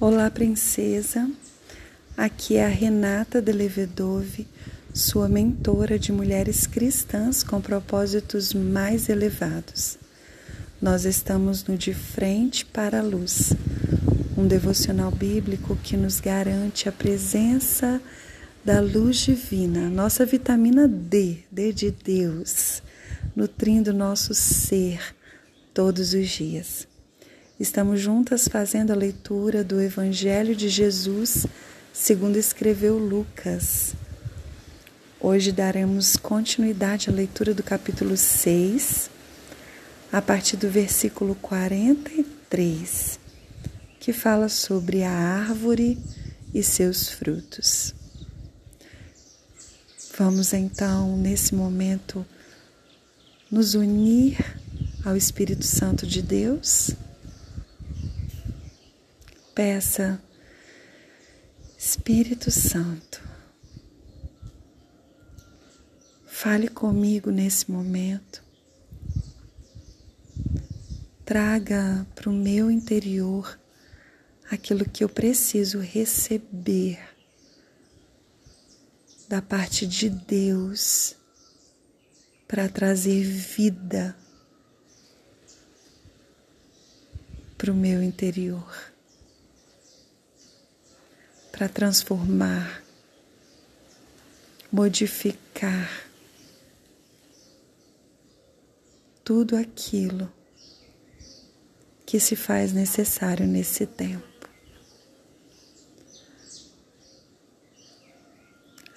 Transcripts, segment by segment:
Olá, princesa. Aqui é a Renata de Levedove, sua mentora de mulheres cristãs com propósitos mais elevados. Nós estamos no De Frente para a Luz, um devocional bíblico que nos garante a presença da luz divina, nossa vitamina D, D de Deus, nutrindo nosso ser todos os dias. Estamos juntas fazendo a leitura do Evangelho de Jesus, segundo escreveu Lucas. Hoje daremos continuidade à leitura do capítulo 6, a partir do versículo 43, que fala sobre a árvore e seus frutos. Vamos então, nesse momento, nos unir ao Espírito Santo de Deus Peça, Espírito Santo, fale comigo nesse momento. Traga para o meu interior aquilo que eu preciso receber da parte de Deus para trazer vida para o meu interior para transformar, modificar tudo aquilo que se faz necessário nesse tempo.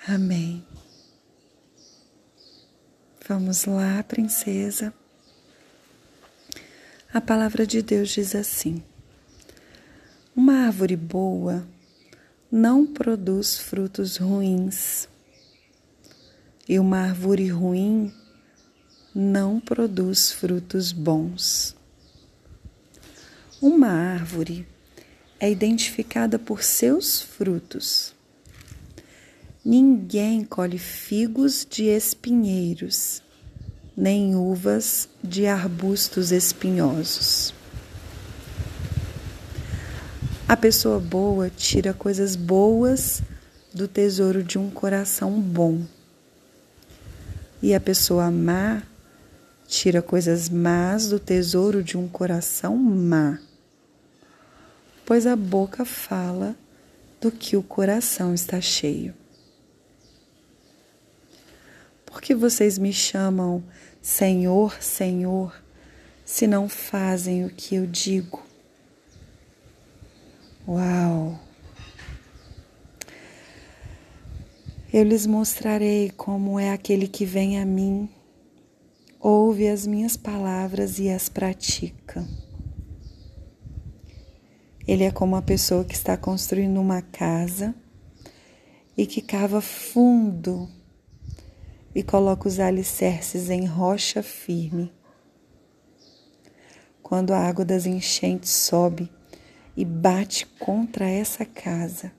Amém. Vamos lá, princesa. A palavra de Deus diz assim: Uma árvore boa não produz frutos ruins. E uma árvore ruim não produz frutos bons. Uma árvore é identificada por seus frutos. Ninguém colhe figos de espinheiros, nem uvas de arbustos espinhosos. A pessoa boa tira coisas boas do tesouro de um coração bom. E a pessoa má tira coisas más do tesouro de um coração má. Pois a boca fala do que o coração está cheio. Por que vocês me chamam Senhor, Senhor, se não fazem o que eu digo? Uau! Eu lhes mostrarei como é aquele que vem a mim, ouve as minhas palavras e as pratica. Ele é como a pessoa que está construindo uma casa e que cava fundo e coloca os alicerces em rocha firme. Quando a água das enchentes sobe, e bate contra essa casa,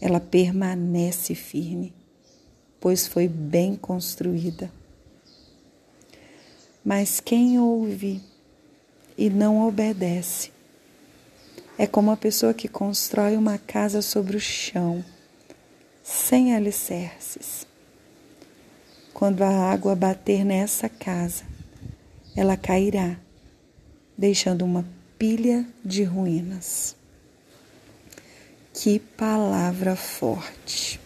ela permanece firme, pois foi bem construída. Mas quem ouve e não obedece é como a pessoa que constrói uma casa sobre o chão, sem alicerces. Quando a água bater nessa casa, ela cairá, deixando uma pilha de ruínas. Que palavra forte!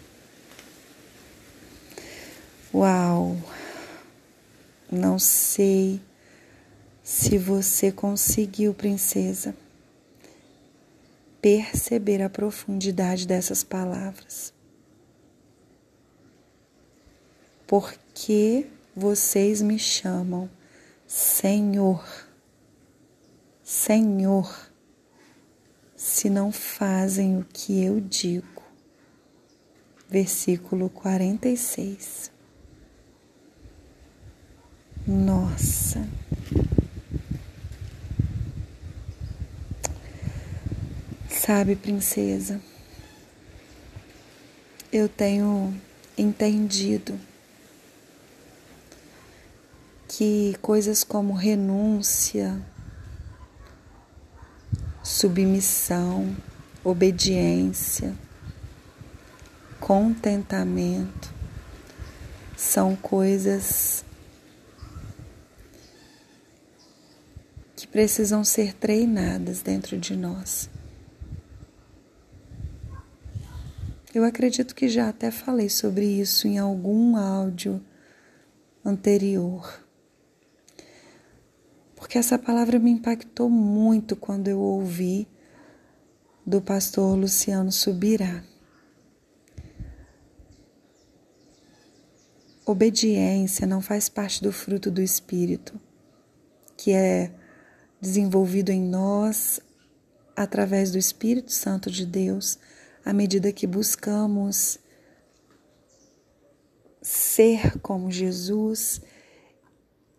Uau! Não sei se você conseguiu, princesa, perceber a profundidade dessas palavras. Porque vocês me chamam Senhor Senhor, se não fazem o que eu digo. Versículo 46. Nossa. Sabe, princesa, eu tenho entendido que coisas como renúncia, submissão, obediência, contentamento são coisas que precisam ser treinadas dentro de nós. Eu acredito que já até falei sobre isso em algum áudio anterior. Porque essa palavra me impactou muito quando eu ouvi do pastor Luciano Subirá. Obediência não faz parte do fruto do Espírito, que é desenvolvido em nós através do Espírito Santo de Deus à medida que buscamos ser como Jesus,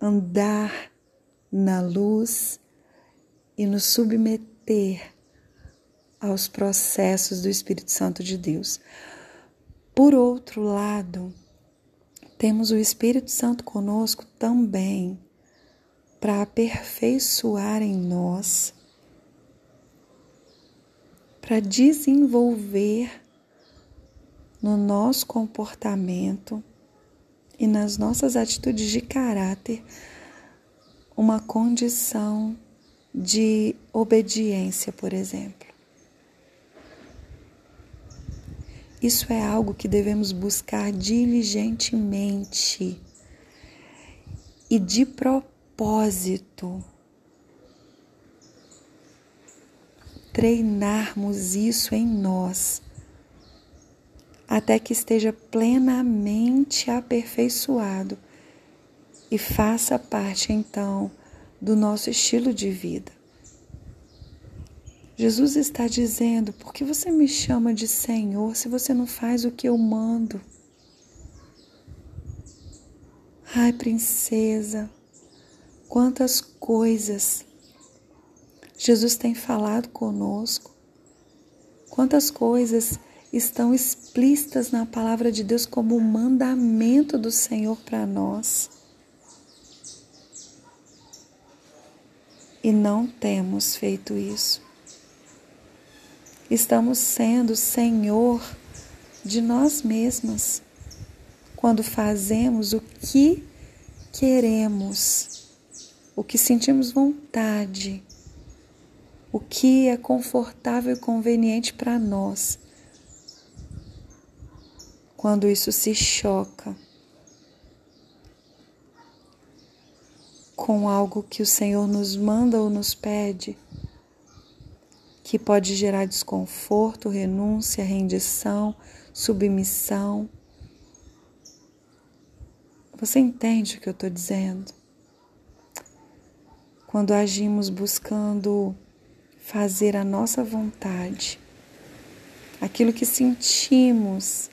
andar na luz e nos submeter aos processos do Espírito Santo de Deus. Por outro lado, temos o Espírito Santo conosco também para aperfeiçoar em nós para desenvolver no nosso comportamento e nas nossas atitudes de caráter uma condição de obediência, por exemplo. Isso é algo que devemos buscar diligentemente e de propósito treinarmos isso em nós, até que esteja plenamente aperfeiçoado e faça parte então do nosso estilo de vida. Jesus está dizendo: por que você me chama de Senhor se você não faz o que eu mando? Ai, princesa, quantas coisas Jesus tem falado conosco. Quantas coisas estão explícitas na palavra de Deus como um mandamento do Senhor para nós. E não temos feito isso. Estamos sendo Senhor de nós mesmas quando fazemos o que queremos, o que sentimos vontade o que é confortável e conveniente para nós. Quando isso se choca com algo que o Senhor nos manda ou nos pede, que pode gerar desconforto, renúncia, rendição, submissão. Você entende o que eu estou dizendo? Quando agimos buscando fazer a nossa vontade, aquilo que sentimos,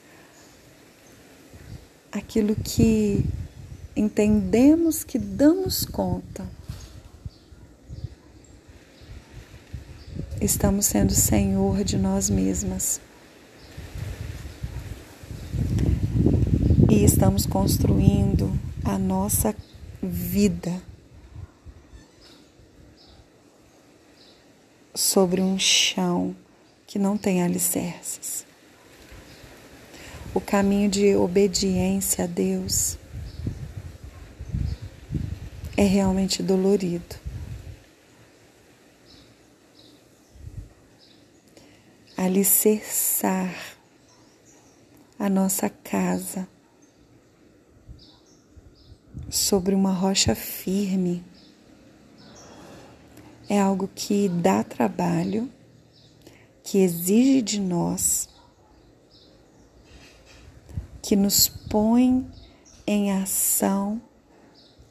aquilo que entendemos que damos conta. Estamos sendo senhor de nós mesmas. E estamos construindo a nossa vida sobre um chão que não tem alicerces. O caminho de obediência a Deus é realmente dolorido. Alicerçar a nossa casa sobre uma rocha firme é algo que dá trabalho, que exige de nós, que nos põe em ação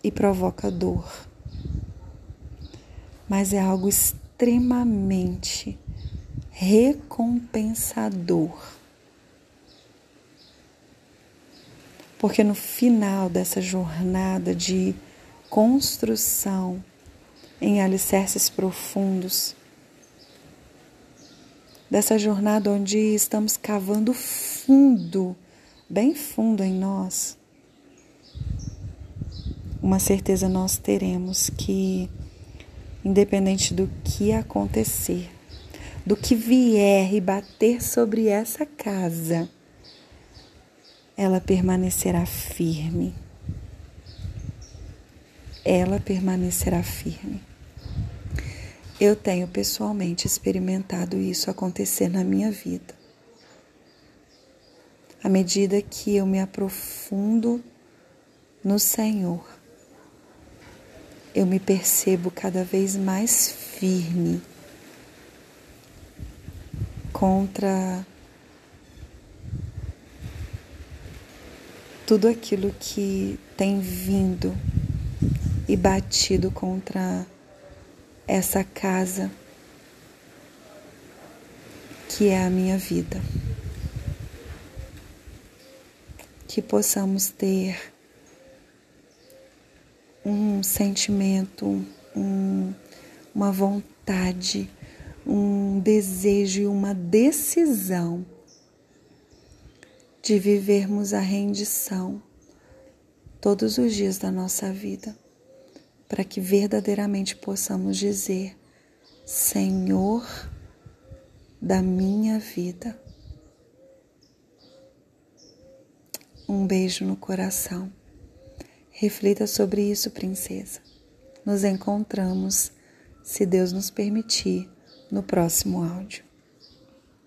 e provoca dor. Mas é algo extremamente recompensador. Porque no final dessa jornada de construção, em alicerces profundos. Dessa jornada onde estamos cavando fundo, bem fundo em nós. Uma certeza nós teremos que, independente do que acontecer, do que vier e bater sobre essa casa, ela permanecerá firme. Ela permanecerá firme. Eu tenho pessoalmente experimentado isso acontecer na minha vida. À medida que eu me aprofundo no Senhor, eu me percebo cada vez mais firme contra tudo aquilo que tem vindo e batido contra essa casa que é a minha vida. Que possamos ter um sentimento, um, uma vontade, um desejo e uma decisão de vivermos a rendição todos os dias da nossa vida, para que verdadeiramente possamos dizer: Senhor da minha vida. Um beijo no coração. Reflita sobre isso, princesa. Nos encontramos, se Deus nos permitir, no próximo áudio.